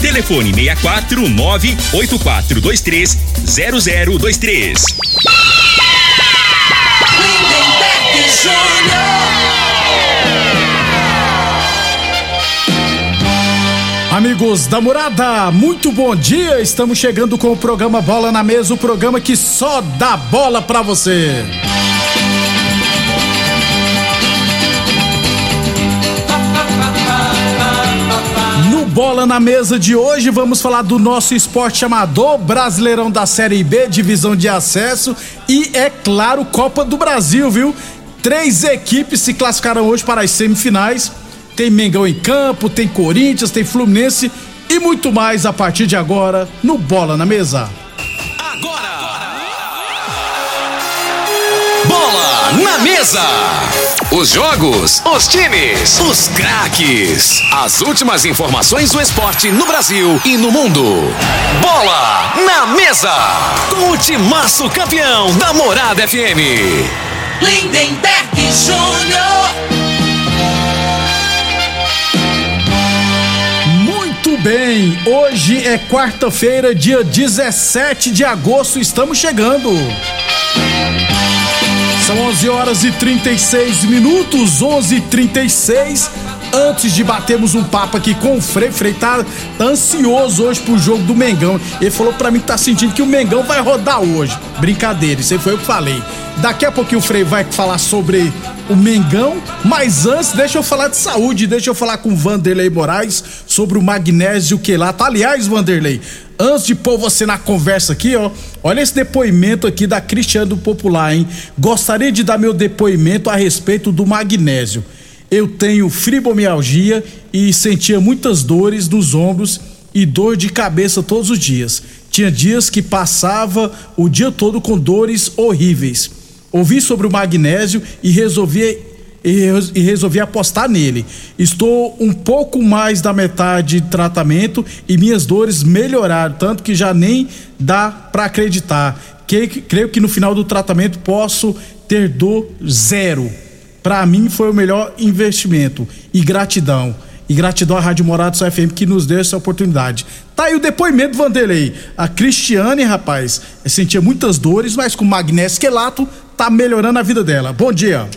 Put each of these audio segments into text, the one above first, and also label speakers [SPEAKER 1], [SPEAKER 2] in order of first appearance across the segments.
[SPEAKER 1] Telefone 64 98423 0023.
[SPEAKER 2] Lindenberg
[SPEAKER 3] Amigos da Morada, muito bom dia. Estamos chegando com o programa Bola na Mesa, o programa que só dá bola pra você. Bola na Mesa de hoje, vamos falar do nosso esporte amador, Brasileirão da Série B, divisão de acesso e, é claro, Copa do Brasil, viu? Três equipes se classificaram hoje para as semifinais. Tem Mengão em campo, tem Corinthians, tem Fluminense e muito mais a partir de agora no Bola na Mesa.
[SPEAKER 4] Bola na mesa. Os jogos, os times, os craques. As últimas informações do esporte no Brasil e no mundo. Bola na mesa. Com o timaço campeão da Morada FM.
[SPEAKER 2] Lindenberg Júnior.
[SPEAKER 3] Muito bem, hoje é quarta-feira, dia 17 de agosto, estamos chegando. São 11 horas e 36 minutos, 11 e 36 Antes de batermos um papo aqui com o Frei, Frei tá, tá ansioso hoje pro jogo do Mengão. Ele falou pra mim que tá sentindo que o Mengão vai rodar hoje. Brincadeira, isso aí foi eu que falei. Daqui a pouquinho o Frei vai falar sobre o Mengão, mas antes deixa eu falar de saúde, deixa eu falar com o Vanderlei Moraes sobre o magnésio quelato. Aliás, Vanderlei, antes de pôr você na conversa aqui, ó, olha esse depoimento aqui da Cristiano do Popular, hein? Gostaria de dar meu depoimento a respeito do magnésio. Eu tenho fibromialgia e sentia muitas dores nos ombros e dor de cabeça todos os dias. Tinha dias que passava o dia todo com dores horríveis. Ouvi sobre o magnésio e resolvi e e resolvi apostar nele. Estou um pouco mais da metade de tratamento e minhas dores melhoraram, tanto que já nem dá para acreditar. Que, creio que no final do tratamento posso ter dor zero. Para mim foi o melhor investimento e gratidão. E gratidão à Rádio Morados FM que nos deu essa oportunidade. Tá aí o depoimento, Vanderlei. A Cristiane, rapaz, sentia muitas dores, mas com magnésio quelato tá melhorando a vida dela. Bom dia.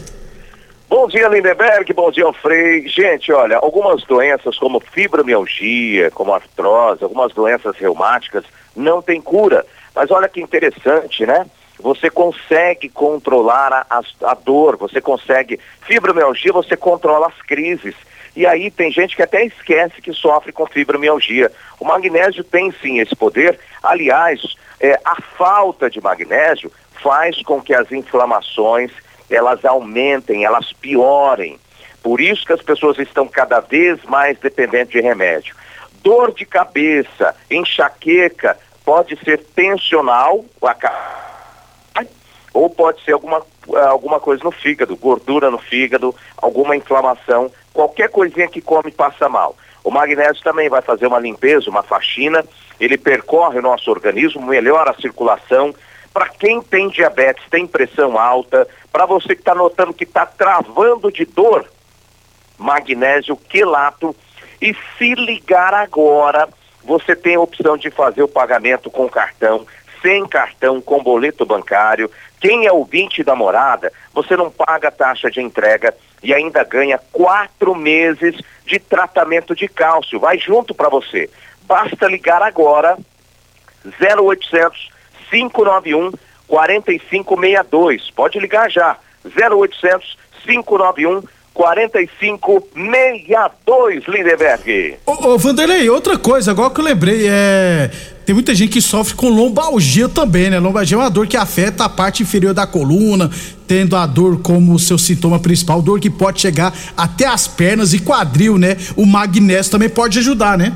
[SPEAKER 5] Bom dia, Lindenberg. Bom dia, Frei. Gente, olha, algumas doenças como fibromialgia, como artrose, algumas doenças reumáticas não têm cura. Mas olha que interessante, né? Você consegue controlar a, a, a dor, você consegue. Fibromialgia, você controla as crises. E aí tem gente que até esquece que sofre com fibromialgia. O magnésio tem sim esse poder. Aliás, é, a falta de magnésio faz com que as inflamações elas aumentem, elas piorem. Por isso que as pessoas estão cada vez mais dependentes de remédio. Dor de cabeça, enxaqueca, pode ser tensional, ou pode ser alguma, alguma coisa no fígado, gordura no fígado, alguma inflamação, qualquer coisinha que come passa mal. O magnésio também vai fazer uma limpeza, uma faxina, ele percorre o nosso organismo, melhora a circulação. Para quem tem diabetes, tem pressão alta, para você que está notando que está travando de dor, magnésio quelato e se ligar agora você tem a opção de fazer o pagamento com cartão, sem cartão, com boleto bancário. Quem é ouvinte da morada, você não paga taxa de entrega e ainda ganha quatro meses de tratamento de cálcio. Vai junto para você. Basta ligar agora 0800 591 4562. Pode ligar já. 0800 591 4562, Lindeberg.
[SPEAKER 3] Ô, ô, Vanderlei, outra coisa, agora que eu lembrei, é. Tem muita gente que sofre com lombalgia também, né? Lombalgia é uma dor que afeta a parte inferior da coluna, tendo a dor como seu sintoma principal, dor que pode chegar até as pernas e quadril, né? O magnésio também pode ajudar, né?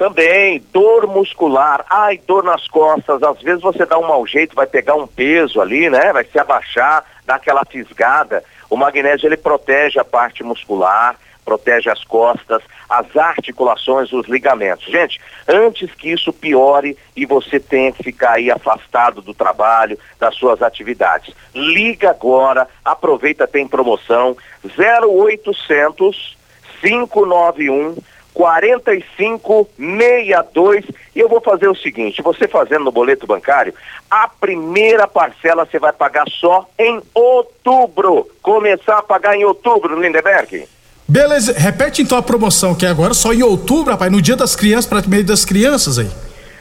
[SPEAKER 5] Também, dor muscular, ai, dor nas costas, às vezes você dá um mau jeito, vai pegar um peso ali, né? Vai se abaixar, dar aquela fisgada. O magnésio ele protege a parte muscular, protege as costas, as articulações, os ligamentos. Gente, antes que isso piore e você tenha que ficar aí afastado do trabalho, das suas atividades, liga agora, aproveita, tem promoção 0800 591 4562 e eu vou fazer o seguinte, você fazendo no boleto bancário, a primeira parcela você vai pagar só em outubro. Começar a pagar em outubro, Lindeberg.
[SPEAKER 3] Beleza, repete então a promoção que é agora só em outubro, rapaz, no dia das crianças, para meio das crianças aí.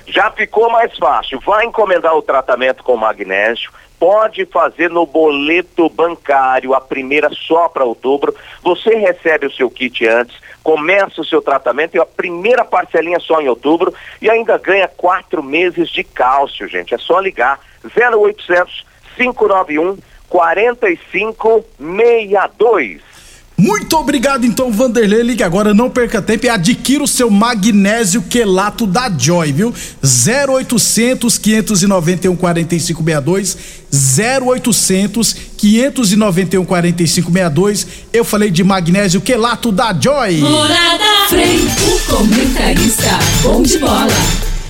[SPEAKER 5] Já ficou mais fácil. Vai encomendar o tratamento com magnésio. Pode fazer no boleto bancário, a primeira só para outubro. Você recebe o seu kit antes, começa o seu tratamento e a primeira parcelinha só em outubro e ainda ganha quatro meses de cálcio, gente. É só ligar 0800 591 4562.
[SPEAKER 3] Muito obrigado então, Vanderlei. Ligue agora, não perca tempo e adquira o seu magnésio quelato da Joy, viu? 0800 591 4562 0800 591 4562. Eu falei de magnésio quelato da Joy.
[SPEAKER 2] Morada Frei, o comentarista bom de bola.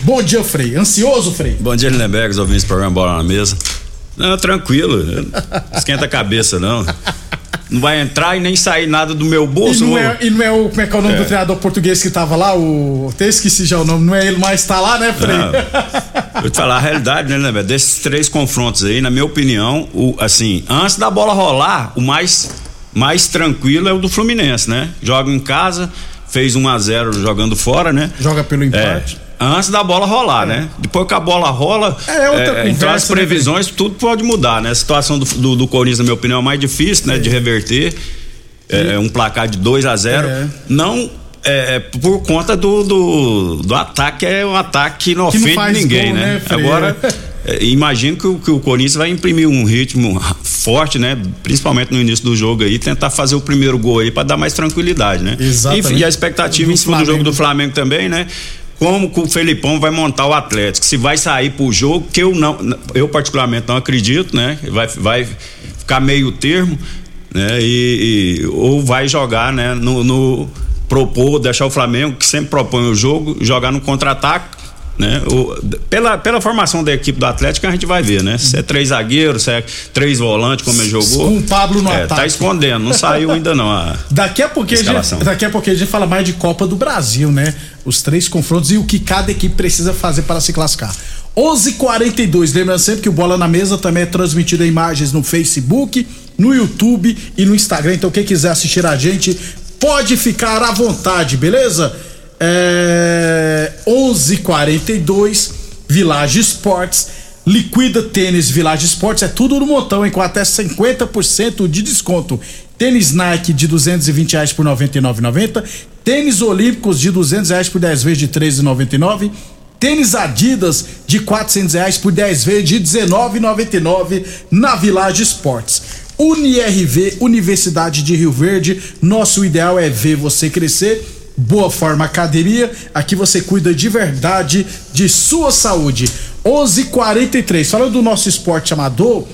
[SPEAKER 3] Bom dia, Frei. Ansioso, Frei?
[SPEAKER 6] Bom dia, Lindenberg, os ouvintes do programa Bola na Mesa. Não, tranquilo, esquenta a cabeça, não. Não vai entrar e nem sair nada do meu
[SPEAKER 3] E
[SPEAKER 6] bolso.
[SPEAKER 3] não,
[SPEAKER 6] vou-
[SPEAKER 3] é, e não é o. Como é que é o nome do treinador português que tava lá? O. Até esqueci já o nome. Não é ele mais tá lá, né, Frei?
[SPEAKER 6] Não. Vou te falar a realidade, né, Lindenberg? Desses três confrontos aí, na minha opinião, o, assim, antes da bola rolar, o mais, mais tranquilo é o do Fluminense, né? Joga em casa, fez 1 a 0 jogando fora, né?
[SPEAKER 3] Joga pelo
[SPEAKER 6] É,
[SPEAKER 3] empate.
[SPEAKER 6] Antes da bola rolar, né? Depois que a bola rola,
[SPEAKER 3] É outra
[SPEAKER 6] então
[SPEAKER 3] conversa,
[SPEAKER 6] as
[SPEAKER 3] né,
[SPEAKER 6] previsões, tudo pode mudar, né? A situação do, do, do Corinthians, na minha opinião, é mais difícil, né? De reverter. É, um placar de 2 a 0
[SPEAKER 3] É.
[SPEAKER 6] Não é, é por conta do, do, do ataque, é um ataque que não
[SPEAKER 3] Que não
[SPEAKER 6] ofende
[SPEAKER 3] faz
[SPEAKER 6] ninguém,
[SPEAKER 3] gol,
[SPEAKER 6] né?
[SPEAKER 3] né?
[SPEAKER 6] Agora, é, imagino que, o- que o Corinthians vai imprimir um ritmo forte, né? Principalmente no início do jogo aí, tentar fazer o primeiro gol aí para dar mais tranquilidade, né?
[SPEAKER 3] Exatamente.
[SPEAKER 6] E, e a expectativa
[SPEAKER 3] Do
[SPEAKER 6] em cima do
[SPEAKER 3] Flamengo.
[SPEAKER 6] jogo do Flamengo também, né? Como que o Felipão vai montar o Atlético? Se vai sair pro jogo, que eu não, eu particularmente não acredito, né? Vai, vai ficar meio termo, né? E, e- ou vai jogar, né? No, no- propor, deixar o Flamengo que sempre propõe o jogo, jogar no contra-ataque. Né? O- pela, pela formação da equipe do Atlético a gente vai ver, né? Se é três zagueiros, se é três volantes, como ele jogou.
[SPEAKER 3] Com o Pablo no
[SPEAKER 6] é,
[SPEAKER 3] ataque.
[SPEAKER 6] Tá escondendo, não saiu ainda não. a-
[SPEAKER 3] Daqui a pouquinho a gente, daqui a pouquinho a gente fala mais de Copa do Brasil, né? Os três confrontos e o que cada equipe precisa fazer para se classificar. 11:42. Lembrando sempre que o Bola na Mesa também é transmitido em imagens no Facebook, no YouTube e no Instagram. Então quem quiser assistir a gente pode ficar à vontade, beleza? É 11:42 Village Esportes. Liquida Tênis Village Esportes é tudo no montão, hein? Com até 50% de desconto. Tênis Nike de 220 reais por 99,90. Tênis Olímpicos de 200 reais por 10 vezes de 13,99. Tênis Adidas de 400 reais por 10 vezes de 19,99 na Village Esportes. UniRV, Universidade de Rio Verde. Nosso ideal é ver você crescer. Boa Forma Academia, aqui você cuida de verdade de sua saúde. 11:43. Falando do nosso esporte amador,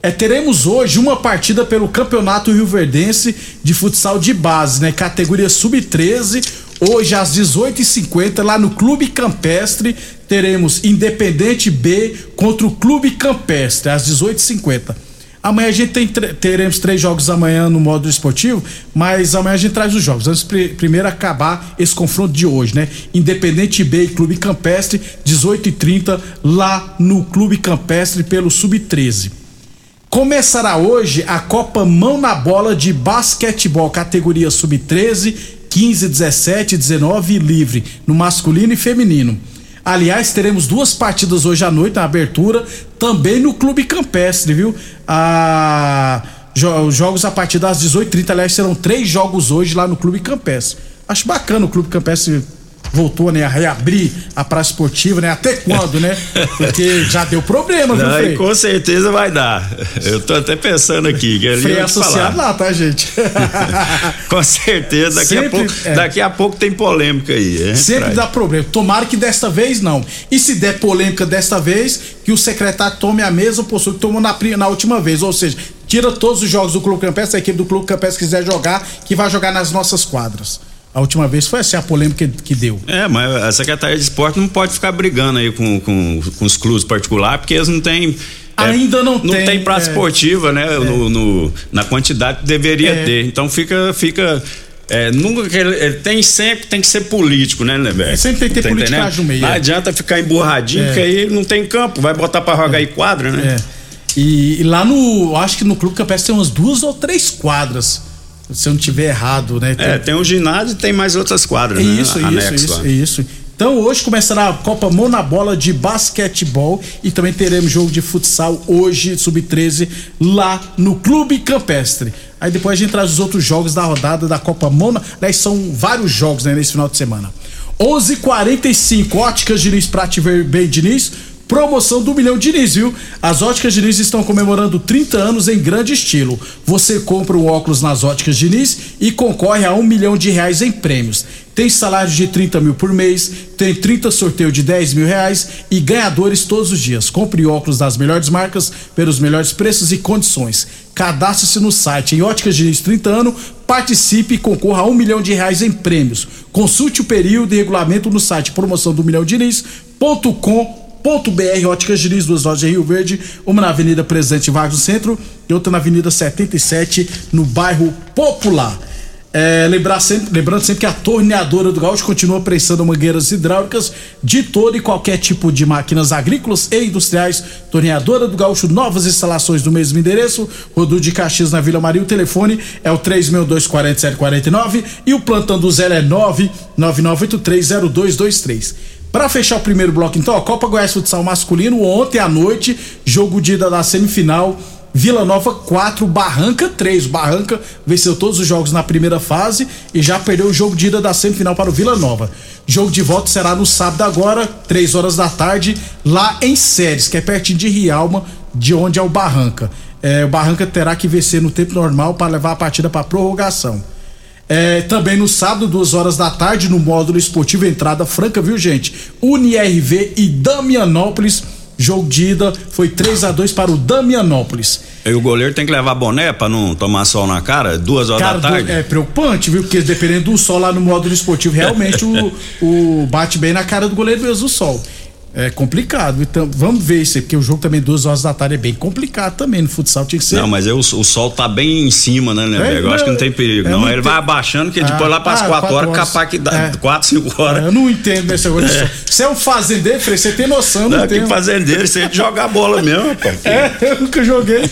[SPEAKER 3] é, teremos hoje uma partida pelo Campeonato Rio Verdense de futsal de base, né? Categoria sub-13. Hoje às 18h50 lá no Clube Campestre teremos Independente B contra o Clube Campestre às 18h50. Amanhã a gente tem, teremos três jogos amanhã no modo esportivo, mas amanhã a gente traz os jogos. De primeiro acabar esse confronto de hoje, né? Independente B e Clube Campestre, 18 e 30 lá no Clube Campestre pelo Sub-13. Começará hoje a Copa Mão na Bola de Basquetebol, categoria Sub-13, 15, 17, 19 livre, no masculino e feminino. Aliás, teremos duas partidas hoje à noite na abertura, também no Clube Campestre, viu? Os jogos a partir das 18h30, aliás, serão três jogos hoje lá no Clube Campestre. Acho bacana o Clube Campestre voltou, né, a reabrir a praça esportiva, né? Até quando, né? Porque já deu problema, viu, Frei?
[SPEAKER 6] Com certeza vai dar. Eu tô até pensando aqui.
[SPEAKER 3] Frei associado lá, tá, gente?
[SPEAKER 6] com certeza, daqui Sempre, a, pouco, é. daqui a pouco tem polêmica aí.
[SPEAKER 3] Sempre traz. dá problema. Tomara que desta vez não. E se der polêmica desta vez, que o secretário tome a mesma postura que tomou na, na última vez. Ou seja, tira todos os jogos do Clube Campestre, a equipe do Clube Campestre quiser jogar, que vai jogar nas nossas quadras. A última vez foi assim a polêmica que, que deu.
[SPEAKER 6] É, mas a Secretaria de Esporte não pode ficar brigando aí com, com, com os clubes particulares, porque eles não têm.
[SPEAKER 3] É, Ainda não,
[SPEAKER 6] não
[SPEAKER 3] tem.
[SPEAKER 6] Não tem praça é, esportiva, né? É. No, no, na quantidade que deveria é. ter. Então fica. fica é, nunca ele, tem sempre tem que ser político, né, Neber?
[SPEAKER 3] Sempre tem que ter tá politicagem no meio.
[SPEAKER 6] Não é. adianta ficar emburradinho, é. porque aí não tem campo, vai botar pra jogar é. aí quadra, né?
[SPEAKER 3] É. E, e, lá no. Acho que no Clube Campestre tem umas duas ou três quadras se eu não tiver errado, né?
[SPEAKER 6] Tem... É, tem um ginásio e tem mais outras quadras,
[SPEAKER 3] né?
[SPEAKER 6] Isso,
[SPEAKER 3] isso, isso, isso. Então hoje começará a Copa Mão na Bola de basquetebol e também teremos jogo de futsal hoje, sub-13, lá no Clube Campestre. Aí depois a gente traz os outros jogos da rodada da Copa Mona. Né? São vários jogos né, nesse final de semana. 11:45 h 45 Óticas Diniz Prate Bem Diniz Promoção do Milhão Diniz, viu? As Óticas Diniz estão comemorando 30 anos em grande estilo. Você compra um óculos nas Óticas Diniz e concorre a um milhão de reais em prêmios. Tem salário de 30 mil por mês, tem 30 sorteio de 10 mil reais e ganhadores todos os dias. Compre óculos das melhores marcas pelos melhores preços e condições. Cadastre-se no site em Óticas Diniz 30 anos, participe e concorra a um milhão de reais em prêmios. Consulte o período e regulamento no site promoção do milhão Diniz.com .br Óticas Diniz, duas lojas em Rio Verde, uma na Avenida Presidente Vargas no centro e outra na Avenida 77 no bairro Popular. É, lembrar sempre, lembrando sempre que a torneadora do Gaúcho continua prestando mangueiras hidráulicas de todo e qualquer tipo de máquinas agrícolas e industriais. Torneadora do Gaúcho, novas instalações do mesmo endereço, Rodu de Caxias na Vila Maria. O telefone é o 3624749 e o plantão do Zé é 999830223. Para fechar o primeiro bloco, então, a Copa Goiás Futsal Masculino, ontem à noite, jogo de ida da semifinal. Vila Nova 4, Barranca 3. O Barranca venceu todos os jogos na primeira fase e já perdeu o jogo de ida da semifinal para o Vila Nova. Jogo de volta será no sábado agora, 3 horas da tarde, lá em Séries, que é pertinho de Rialma, de onde é o Barranca. É, o Barranca terá que vencer no tempo normal para levar a partida para prorrogação. É, também no sábado, duas horas da tarde, no módulo esportivo Entrada Franca, viu, gente? UniRV e Damianópolis. Jogo de ida foi 3 a 2 para o Damianópolis.
[SPEAKER 6] E o goleiro tem que levar boné para não tomar sol na cara? Duas horas cara, da tarde?
[SPEAKER 3] É preocupante, viu? Porque dependendo do sol lá no módulo esportivo, realmente o, o bate bem na cara do goleiro mesmo o sol. É complicado. Então, vamos ver isso aí, porque o jogo também duas horas da tarde é bem complicado também. No futsal tinha que ser.
[SPEAKER 6] Não, mas aí o, sol tá bem em cima, né, né? É, eu acho que não tem perigo, é, não. não. Ele tem... vai abaixando, que depois ah, lá para as ah, quatro, horas, horas, capaz que dá é. quatro, cinco horas.
[SPEAKER 3] eu não entendo esse negócio. É. Você é um fazendeiro, Frei, você tem noção, não, não
[SPEAKER 6] tem? fazendeiro, você é de jogar bola mesmo, pô.
[SPEAKER 3] É, eu nunca joguei.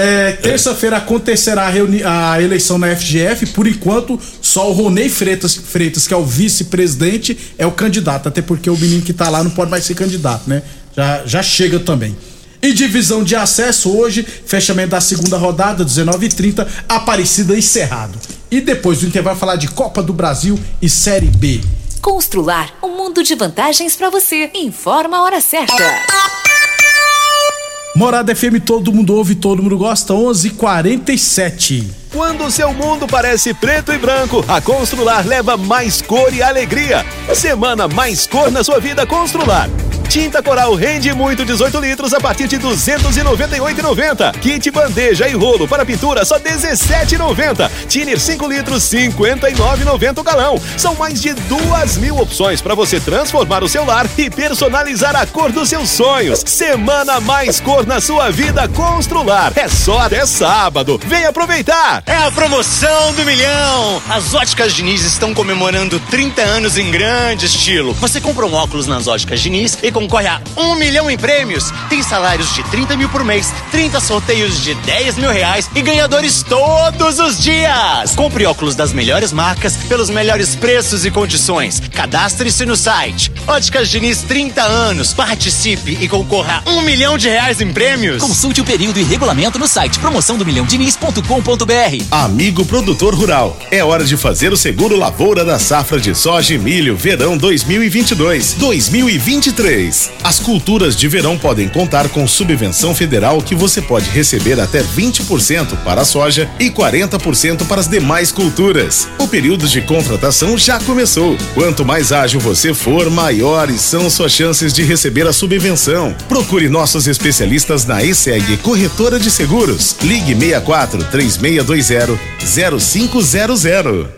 [SPEAKER 3] É, Terça-feira acontecerá a, a, eleição na FGF. Por enquanto, só o Ronei Freitas, Freitas, que é o vice-presidente, é o candidato. Até porque o menino que tá lá não pode mais ser candidato, né? Já, já chega também. E divisão de acesso hoje, fechamento da segunda rodada, 19h30, Aparecida e. E depois do intervalo falar de Copa do Brasil e Série B.
[SPEAKER 7] Constrular um mundo de vantagens para você. Informa a hora certa.
[SPEAKER 3] Morada FM, todo mundo ouve, todo mundo gosta, 11:47.
[SPEAKER 8] Quando o seu mundo parece preto e branco, a Constrular leva mais cor e alegria. Semana mais cor na sua vida Constrular. Tinta Coral rende muito 18 litros a partir de 298,90. Kit bandeja e rolo para pintura só 17,90. Tiner 5 litros 59,90 o galão. São mais de duas mil opções para você transformar o seu lar e personalizar a cor dos seus sonhos. Semana mais cor na sua vida Constrular. É só até sábado. Vem aproveitar.
[SPEAKER 9] É a promoção do milhão. As óticas Diniz estão comemorando 30 anos em grande estilo. Você compra um óculos nas óticas Diniz e concorre a um milhão em prêmios. Tem salários de 30 mil por mês, 30 sorteios de 10 mil reais e ganhadores todos os dias. Compre óculos das melhores marcas pelos melhores preços e condições. Cadastre-se no site. Óticas Diniz 30 anos. Participe e concorra a um milhão de reais em prêmios.
[SPEAKER 10] Consulte o período e regulamento no site promoção do milhão diniz.com.br.
[SPEAKER 11] Amigo produtor rural, é hora de fazer o seguro lavoura da safra de soja e milho verão 2022-2023. As culturas de verão podem contar com subvenção federal que você pode receber até 20% para a soja e 40% para as demais culturas. O período de contratação já começou. Quanto mais ágil você for, maiores são suas chances de receber a subvenção. Procure nossos especialistas na ESEG Corretora de Seguros. Ligue 64 3620 0500.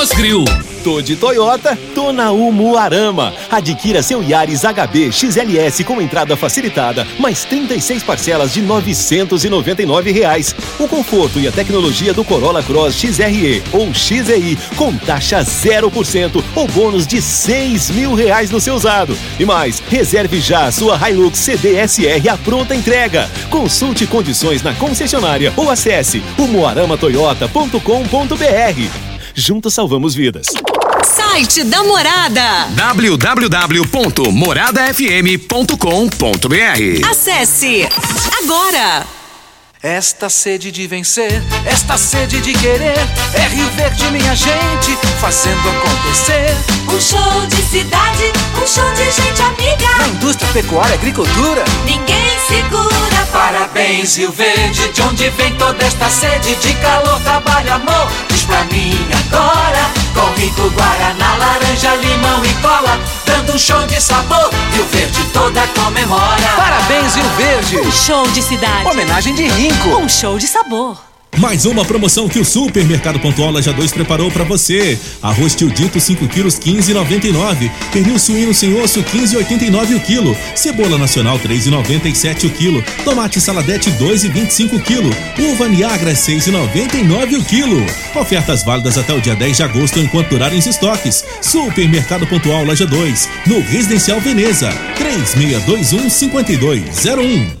[SPEAKER 12] Grill.
[SPEAKER 8] Tô de Toyota, tô na Umuarama. Adquira seu Yaris HB XLS com entrada facilitada, mais 36 parcelas de 999 reais. O conforto e a tecnologia do Corolla Cross XRE ou XEI com taxa 0% ou bônus de 6 mil reais no seu usado. E mais, reserve já a sua Hilux CDSR à pronta entrega. Consulte condições na concessionária ou acesse umuaramatoyota.com.br. Juntos salvamos vidas.
[SPEAKER 13] Site da Morada.
[SPEAKER 4] www.moradafm.com.br
[SPEAKER 13] Acesse agora.
[SPEAKER 14] Esta sede de vencer, esta sede de querer, é Rio Verde, minha gente, fazendo acontecer.
[SPEAKER 15] Um show de cidade, um show de gente amiga.
[SPEAKER 14] Na indústria, pecuária, agricultura,
[SPEAKER 15] ninguém segura.
[SPEAKER 14] Parabéns, Rio Verde, de onde vem toda esta sede de calor, trabalho, amor. Diz pra mim e cola, dando um show de sabor. Rio Verde toda comemora.
[SPEAKER 13] Parabéns, Rio Verde. Um show de cidade.
[SPEAKER 14] Homenagem de Rinco.
[SPEAKER 13] Um show de sabor.
[SPEAKER 16] Mais uma promoção que o Supermercado Pontual Laja 2 preparou para você. Arroz tio dito 5 quilos 15,99. Pernil suíno sem osso 15,89 o quilo. Cebola nacional 3,97 o quilo. Tomate saladete 2,25 o quilo. Uva Niagara 6,99 o quilo. Ofertas válidas até o dia 10 de agosto enquanto durarem os estoques. Supermercado Pontual Laja 2, no Residencial Veneza. 3621 5201.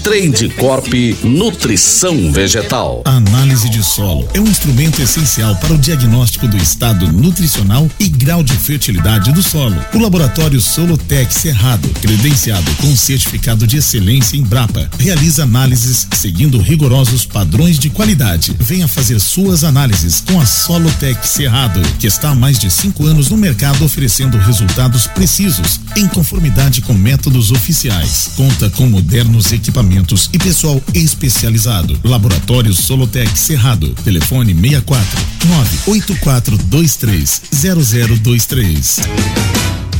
[SPEAKER 4] Trade Corp Nutrição Vegetal.
[SPEAKER 11] A análise de solo é um instrumento essencial para o diagnóstico do estado nutricional e grau de fertilidade do solo. O laboratório Solotec Cerrado, credenciado com certificado de excelência em Brapa, realiza análises seguindo rigorosos padrões de qualidade. Venha fazer suas análises com a Solotec Cerrado, que está há mais de cinco anos no mercado oferecendo resultados precisos, em conformidade com métodos oficiais. Conta com modernos equipamentos e pessoal especializado. Laboratório Solotec Cerrado. Telefone 64 98423 0023.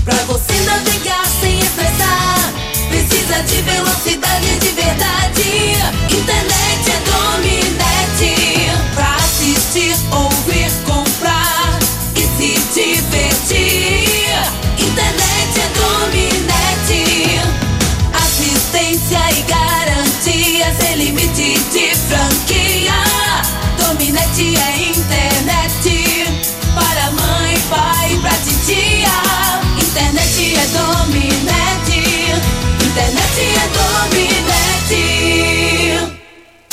[SPEAKER 15] Pra você navegar sem estressar, precisa de velocidade de verdade. Internet é Dominete. Pra assistir, ouvir,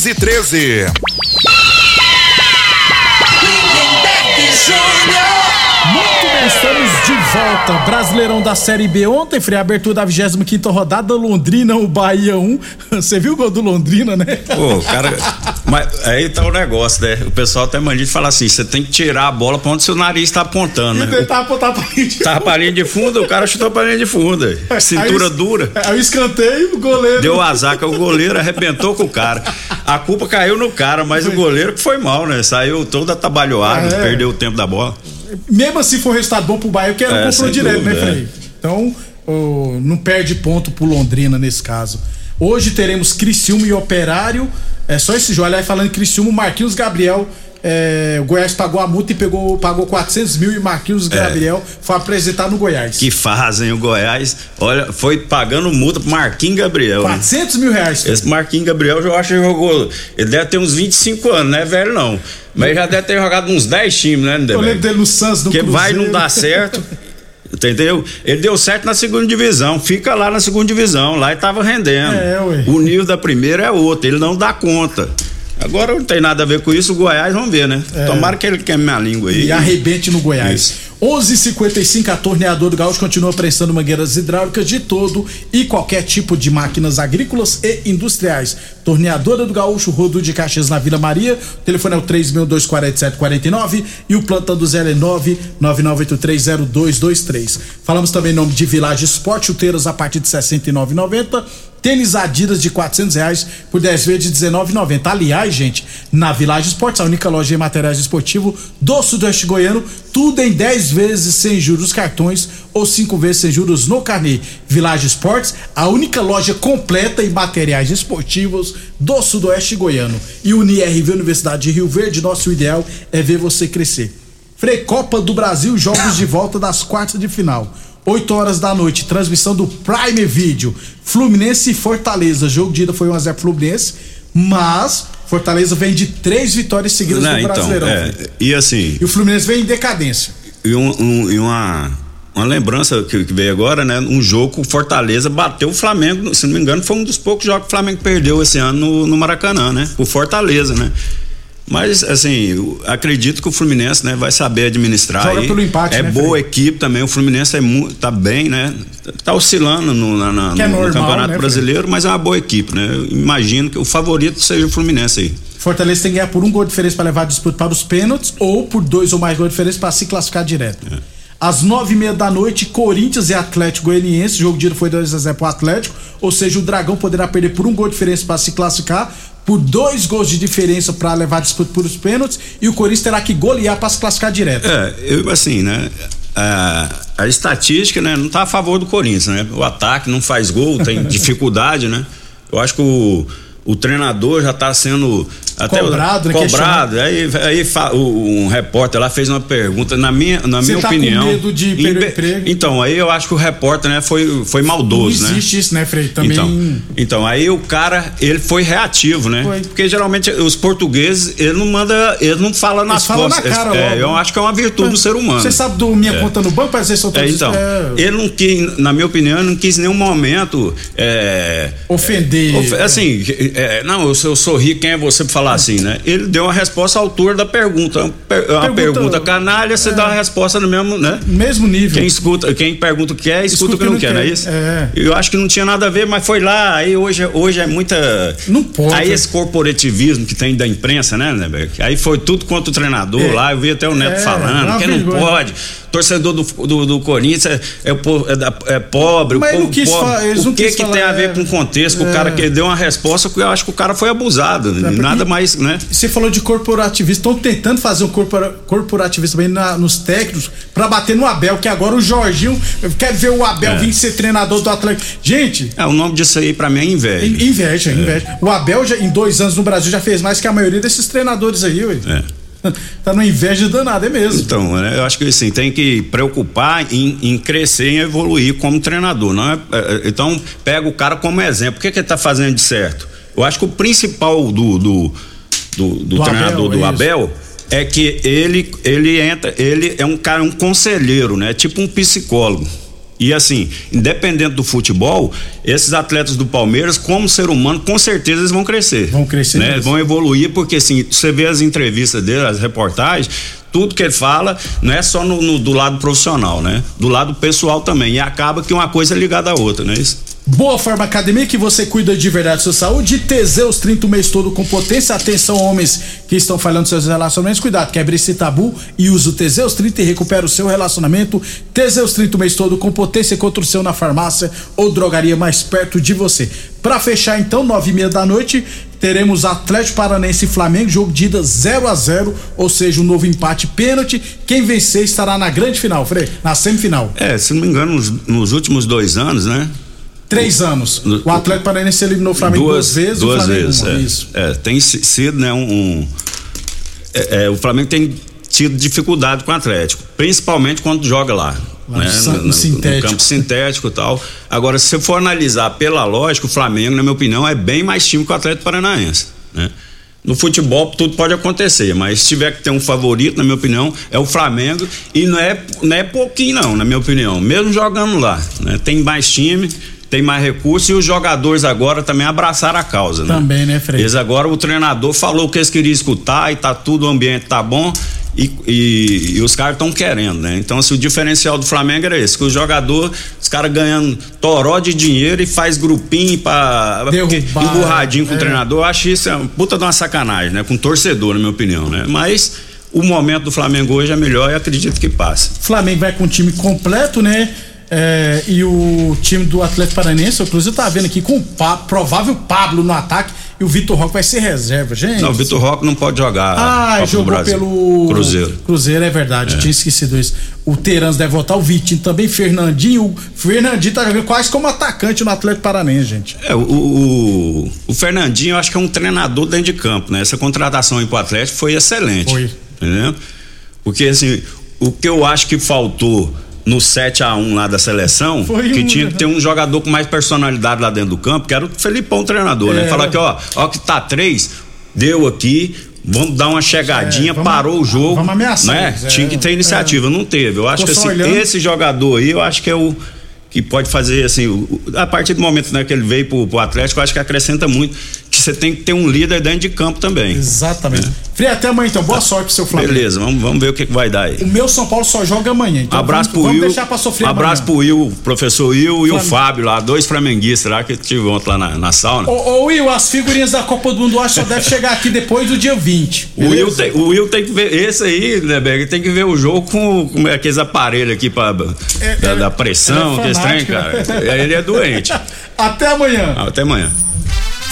[SPEAKER 17] 213. Lindenberg Júnior.
[SPEAKER 3] Muito bem, estamos de volta. Brasileirão da Série B. Ontem foi a abertura da 25 rodada Londrina, o Bahia 1. Você viu o gol do Londrina, né?
[SPEAKER 6] Pô, cara. Mas aí tá o negócio, né? O pessoal tem mania de falar assim: você tem que tirar a bola pra onde seu nariz tá apontando, né?
[SPEAKER 3] tentar apontar pra linha de
[SPEAKER 6] Tava pra linha de fundo, o cara chutou pra linha de fundo. Cintura
[SPEAKER 3] Aí
[SPEAKER 6] dura.
[SPEAKER 3] Aí o escanteio, o goleiro.
[SPEAKER 6] Deu azar que o goleiro arrebentou com o cara. A culpa caiu no cara, mas o goleiro que foi mal, né? Saiu todo atabalhoado,
[SPEAKER 3] É.
[SPEAKER 6] perdeu o tempo da bola.
[SPEAKER 3] Mesmo assim foi um resultado bom pro Bahia, porque era um
[SPEAKER 6] É,
[SPEAKER 3] confronto
[SPEAKER 6] sem
[SPEAKER 3] direto,
[SPEAKER 6] dúvida,
[SPEAKER 3] né,
[SPEAKER 6] é.
[SPEAKER 3] Frei? Então, ô, não perde ponto pro Londrina nesse caso. Hoje teremos Criciúma e Operário. É só esse jogo. Aliás, falando em Criciúma, Marquinhos Gabriel. é, o Goiás pagou a multa e pegou, pagou 400 mil e Marquinhos
[SPEAKER 6] É.
[SPEAKER 3] Gabriel foi apresentar no Goiás.
[SPEAKER 6] Que fazem o Goiás. Olha, foi pagando multa pro Marquinhos Gabriel. né?
[SPEAKER 3] 400 mil reais.
[SPEAKER 6] Esse Marquinhos Gabriel, eu acho que jogou. Ele deve ter uns 25 anos, não é velho não. Mas já deve ter jogado uns 10 times, né,
[SPEAKER 3] Eu lembro dele no Santos, no
[SPEAKER 6] Porque vai
[SPEAKER 3] Cruzeiro.
[SPEAKER 6] não dar certo. Entendeu? Ele deu certo na segunda divisão, fica lá na segunda divisão, lá ele tava rendendo.
[SPEAKER 3] É, ué.
[SPEAKER 6] O nível da primeira é outro, ele não dá conta. Agora não tem nada a ver com isso, o Goiás, vamos ver, né?
[SPEAKER 3] É.
[SPEAKER 6] Tomara que ele queime a língua aí.
[SPEAKER 3] E arrebente no Goiás.
[SPEAKER 6] Isso.
[SPEAKER 3] 11:55 a torneadora do Gaúcho continua prestando mangueiras hidráulicas de todo e qualquer tipo de máquinas agrícolas e industriais. Torneadora do Gaúcho, Rodo de Caxias na Vila Maria. O telefone é o 3624749 e o plantão do Zé é 999830223. Falamos também em nome de Village Esporte, chuteiras a partir de R$ 69,90. Tênis Adidas de 400 reais por 10 vezes de 19,90. Aliás, gente, na Village Esportes, a única loja de materiais esportivos do Sudoeste Goiano, tudo em 10 vezes sem juros cartões ou 5 vezes sem juros no carnê. Village Esportes, a única loja completa em materiais esportivos do Sudoeste Goiano. E UniRV Universidade de Rio Verde, nosso ideal é ver você crescer. Frei Copa do Brasil, jogos de volta das quartas de final. 8 horas da noite, transmissão do Prime Video. Fluminense e Fortaleza. Jogo de ida foi 1x0 Fluminense, mas Fortaleza vem de três vitórias seguidas
[SPEAKER 6] Não,
[SPEAKER 3] no
[SPEAKER 6] então,
[SPEAKER 3] Brasileirão.
[SPEAKER 6] é, e assim,
[SPEAKER 3] E o Fluminense vem em decadência.
[SPEAKER 6] e, um- um- e uma, uma lembrança que, que veio agora, né? Um jogo o Fortaleza bateu o Flamengo, se não me engano, foi um dos poucos jogos que o Flamengo perdeu esse ano no, no Maracanã, né? O Fortaleza, né? Mas, assim, eu acredito que o Fluminense né, vai saber administrar.
[SPEAKER 3] Joga
[SPEAKER 6] aí.
[SPEAKER 3] pelo empate,
[SPEAKER 6] É
[SPEAKER 3] né,
[SPEAKER 6] boa
[SPEAKER 3] Frei?
[SPEAKER 6] equipe também. O Fluminense é tá bem, né? Tá oscilando no, na- na-
[SPEAKER 3] é
[SPEAKER 6] no- no
[SPEAKER 3] normal,
[SPEAKER 6] Campeonato
[SPEAKER 3] né?
[SPEAKER 6] Brasileiro, mas é uma boa equipe, né? Eu imagino que o favorito seja o Fluminense aí.
[SPEAKER 3] Fortaleza tem que ganhar por um gol de diferença para levar a disputa para os pênaltis ou por dois ou mais gols de diferença para se classificar direto.
[SPEAKER 6] É.
[SPEAKER 3] Às nove e meia da noite, Corinthians e Atlético Goianiense. O jogo de ida foi 2x0 pro Atlético. Ou seja, o Dragão poderá perder por um gol de diferença para se classificar, por dois gols de diferença para levar a disputa por os pênaltis. E o Corinthians terá que golear para se classificar direto.
[SPEAKER 6] É, eu assim, né? A, a estatística, né, não tá a favor do Corinthians, né? O ataque não faz gol, tem dificuldade, né? Eu acho que o, o treinador já está sendo até
[SPEAKER 3] Cobrado, né,
[SPEAKER 6] cobrado. Aí, aí um repórter lá fez uma pergunta na minha, na
[SPEAKER 3] Você
[SPEAKER 6] minha
[SPEAKER 3] tá com
[SPEAKER 6] opinião.
[SPEAKER 3] medo de perder emprego?
[SPEAKER 6] Então aí eu acho que o repórter né foi foi maldoso,
[SPEAKER 3] Não
[SPEAKER 6] né?
[SPEAKER 3] existe isso, né, Frei? Também.
[SPEAKER 6] Então, então, aí o cara, ele foi reativo, né? Porque geralmente os portugueses, ele não manda, ele não fala nas
[SPEAKER 3] Eles falam na
[SPEAKER 6] costas.
[SPEAKER 3] cara
[SPEAKER 6] É,
[SPEAKER 3] logo.
[SPEAKER 6] eu acho que é uma virtude do ser humano.
[SPEAKER 3] Você sabe do minha
[SPEAKER 6] É.
[SPEAKER 3] conta no banco eu tô
[SPEAKER 6] É, então, ele não quis, na minha opinião, ele não quis em nenhum momento é,
[SPEAKER 3] ofender.
[SPEAKER 6] of- assim, é, não, eu, eu sou rico, quem é você pra falar assim, né? Ele deu uma resposta à altura da pergunta. Uma, per- uma
[SPEAKER 3] Pergunta-
[SPEAKER 6] pergunta, canalha, você dá a resposta no mesmo, né?
[SPEAKER 3] Mesmo nível.
[SPEAKER 6] Quem escuta, quem pergunta o que quer, escuta, o que não, quer, não é isso?
[SPEAKER 3] É.
[SPEAKER 6] Eu acho que não tinha nada a ver, mas foi lá, aí hoje, hoje é muita.
[SPEAKER 3] Não pode.
[SPEAKER 6] Aí esse corporativismo que tem da imprensa, né, Nebeck? Aí foi tudo contra o treinador
[SPEAKER 3] É.
[SPEAKER 6] lá, eu vi até o Neto
[SPEAKER 3] É,
[SPEAKER 6] falando, que não pode. Torcedor do, do, do Corinthians é, é, é é pobre,
[SPEAKER 3] Mas
[SPEAKER 6] o povo
[SPEAKER 3] não quis
[SPEAKER 6] pobre.
[SPEAKER 3] fa- eles
[SPEAKER 6] o que que
[SPEAKER 3] falar,
[SPEAKER 6] tem a ver
[SPEAKER 3] é.
[SPEAKER 6] com o contexto?
[SPEAKER 3] É.
[SPEAKER 6] O cara que deu uma resposta que eu acho que o cara foi abusado, nada mais, né?
[SPEAKER 3] Você falou de corporativismo, estão tentando fazer um corpora- corporativismo também na- nos técnicos pra bater no Abel, que agora o Jorginho quer ver o Abel
[SPEAKER 6] É.
[SPEAKER 3] vir ser treinador do Atlético. Gente,
[SPEAKER 6] É, o nome disso aí pra mim é inveja.
[SPEAKER 3] in- inveja, inveja. O Abel já, em dois anos no Brasil já fez mais que a maioria desses treinadores aí, ué.
[SPEAKER 6] É.
[SPEAKER 3] Tá numa inveja danada, é mesmo.
[SPEAKER 6] Então, né, eu acho que assim, tem que preocupar em, em crescer e evoluir como treinador. Não é, é, então, pega o cara como exemplo. O que, que ele está fazendo de certo? Eu acho que o principal do, do, do, do
[SPEAKER 3] Do
[SPEAKER 6] treinador
[SPEAKER 3] Abel,
[SPEAKER 6] do
[SPEAKER 3] é.
[SPEAKER 6] Abel é que ele, ele entra, ele é um cara, um conselheiro, né? Tipo um psicólogo. E assim, independente do futebol, esses atletas do Palmeiras, como ser humano, com certeza eles vão crescer.
[SPEAKER 3] Vão crescer
[SPEAKER 6] Né? vão evoluir, porque assim, você vê as entrevistas dele, as reportagens, tudo que ele fala não é só no, no- do lado profissional, né? Do lado pessoal também. E acaba que uma coisa é ligada à outra, não é isso?
[SPEAKER 3] Boa Forma Academia, que você cuida de verdade da sua saúde. Teseus 30 o mês todo com potência. Atenção, homens que estão falhando seus relacionamentos. Cuidado, quebre esse tabu e use o Teseus 30 e recupera o seu relacionamento. Teseus 30 o mês todo com potência contra o seu na farmácia ou drogaria mais perto de você. Pra fechar, então, nove e meia da noite, teremos Atlético Paranense e Flamengo, jogo de ida 0 a 0 ou seja, um novo empate pênalti. Quem vencer estará na grande final, Frei, na semifinal.
[SPEAKER 6] É, se não me engano, nos, nos últimos dois anos, né?
[SPEAKER 3] Três anos. O Atlético Paranaense eliminou o Flamengo duas, vezes
[SPEAKER 6] duas
[SPEAKER 3] o Flamengo
[SPEAKER 6] vezes, é.
[SPEAKER 3] Isso.
[SPEAKER 6] É, tem si- sido, né, um. um- é, é, o Flamengo tem tido dificuldade com o Atlético, principalmente quando joga lá.
[SPEAKER 3] Lá
[SPEAKER 6] né,
[SPEAKER 3] no no
[SPEAKER 6] no
[SPEAKER 3] sintético.
[SPEAKER 6] campo sintético e tal. Agora, se você for analisar pela lógica, o Flamengo, na minha opinião, é bem mais time que o Atlético Paranaense. Né? No futebol tudo pode acontecer, mas se tiver que ter um favorito, na minha opinião, é o Flamengo e não é, não é pouquinho não, na minha opinião, mesmo jogando lá, né? Tem mais time, tem mais recursos e os jogadores agora também abraçaram a causa, né?
[SPEAKER 3] Também, né, Frei?
[SPEAKER 6] Eles agora, o treinador falou o que eles queriam escutar e tá tudo, o ambiente tá bom e, e- e os caras estão querendo, né? Então, assim, o diferencial do Flamengo era esse, que o jogador, os caras ganhando toró de dinheiro e faz grupinho pra
[SPEAKER 3] Derrubar,
[SPEAKER 6] emburradinho com
[SPEAKER 3] é.
[SPEAKER 6] o treinador, eu acho isso é uma puta de uma sacanagem, né? Com o torcedor, na minha opinião, né? Mas o momento do Flamengo hoje é melhor e acredito que passe.
[SPEAKER 3] Flamengo vai com o time completo, né? É, e o time do Atlético Paranaense, inclusive, tá vendo aqui com o Pa- provável Pablo no ataque e o Vitor Roque vai ser reserva, gente.
[SPEAKER 6] Não, o Vitor Roque não pode jogar.
[SPEAKER 3] Ah, jogou pelo
[SPEAKER 6] Cruzeiro.
[SPEAKER 3] Cruzeiro, é verdade,
[SPEAKER 6] É.
[SPEAKER 3] tinha esquecido isso. O Terans deve voltar, o Vitinho também, Fernandinho. O Fernandinho tá jogando quase como atacante no Atlético Paranaense, gente.
[SPEAKER 6] É, o, o, o Fernandinho, eu acho que é um treinador dentro de campo, né? Essa contratação aí pro Atlético foi excelente.
[SPEAKER 3] Foi.
[SPEAKER 6] Entendeu? Porque, assim, o que eu acho que faltou no 7 a 1 lá da seleção,
[SPEAKER 3] Foi
[SPEAKER 6] que
[SPEAKER 3] um-
[SPEAKER 6] tinha que ter um jogador com mais personalidade lá dentro do campo, que era o Felipão, o treinador,
[SPEAKER 3] É.
[SPEAKER 6] né? Falar que, ó, ó que tá três, deu aqui, vamos dar uma chegadinha,
[SPEAKER 3] É, vamos-
[SPEAKER 6] parou o jogo.
[SPEAKER 3] vamos ameaçar
[SPEAKER 6] né?
[SPEAKER 3] eles, é,
[SPEAKER 6] Tinha que ter iniciativa, não teve. Eu acho
[SPEAKER 3] Tô
[SPEAKER 6] que assim, esse jogador aí, eu acho que é o que pode fazer assim, a partir do momento né, que ele veio pro, pro Atlético, eu acho que acrescenta muito que você tem que ter um líder dentro de campo também.
[SPEAKER 3] Exatamente. Frei, até amanhã então. Boa sorte pro seu Flamengo.
[SPEAKER 6] Beleza, vamos, vamos ver o que, que vai dar aí.
[SPEAKER 3] O meu São Paulo só joga amanhã. Então
[SPEAKER 6] abraço
[SPEAKER 3] vamos,
[SPEAKER 6] pro
[SPEAKER 3] vamos
[SPEAKER 6] Will.
[SPEAKER 3] deixar pra sofrer
[SPEAKER 6] abraço
[SPEAKER 3] amanhã.
[SPEAKER 6] pro Will, professor Will e o. Fábio lá, dois flamenguistas lá que tive ontem lá na, na sauna.
[SPEAKER 3] Ô, ô Will, as figurinhas da Copa do Mundo acho que só deve chegar aqui depois do dia 20.
[SPEAKER 6] O Will, tem, o Will tem que ver, esse aí, né, Berg, tem que ver o jogo com, com aqueles aparelhos aqui pra,
[SPEAKER 3] É,
[SPEAKER 6] da,
[SPEAKER 3] é-
[SPEAKER 6] da pressão,
[SPEAKER 3] fanático.
[SPEAKER 6] cara. Ele é doente.
[SPEAKER 3] Até amanhã.
[SPEAKER 6] Até amanhã.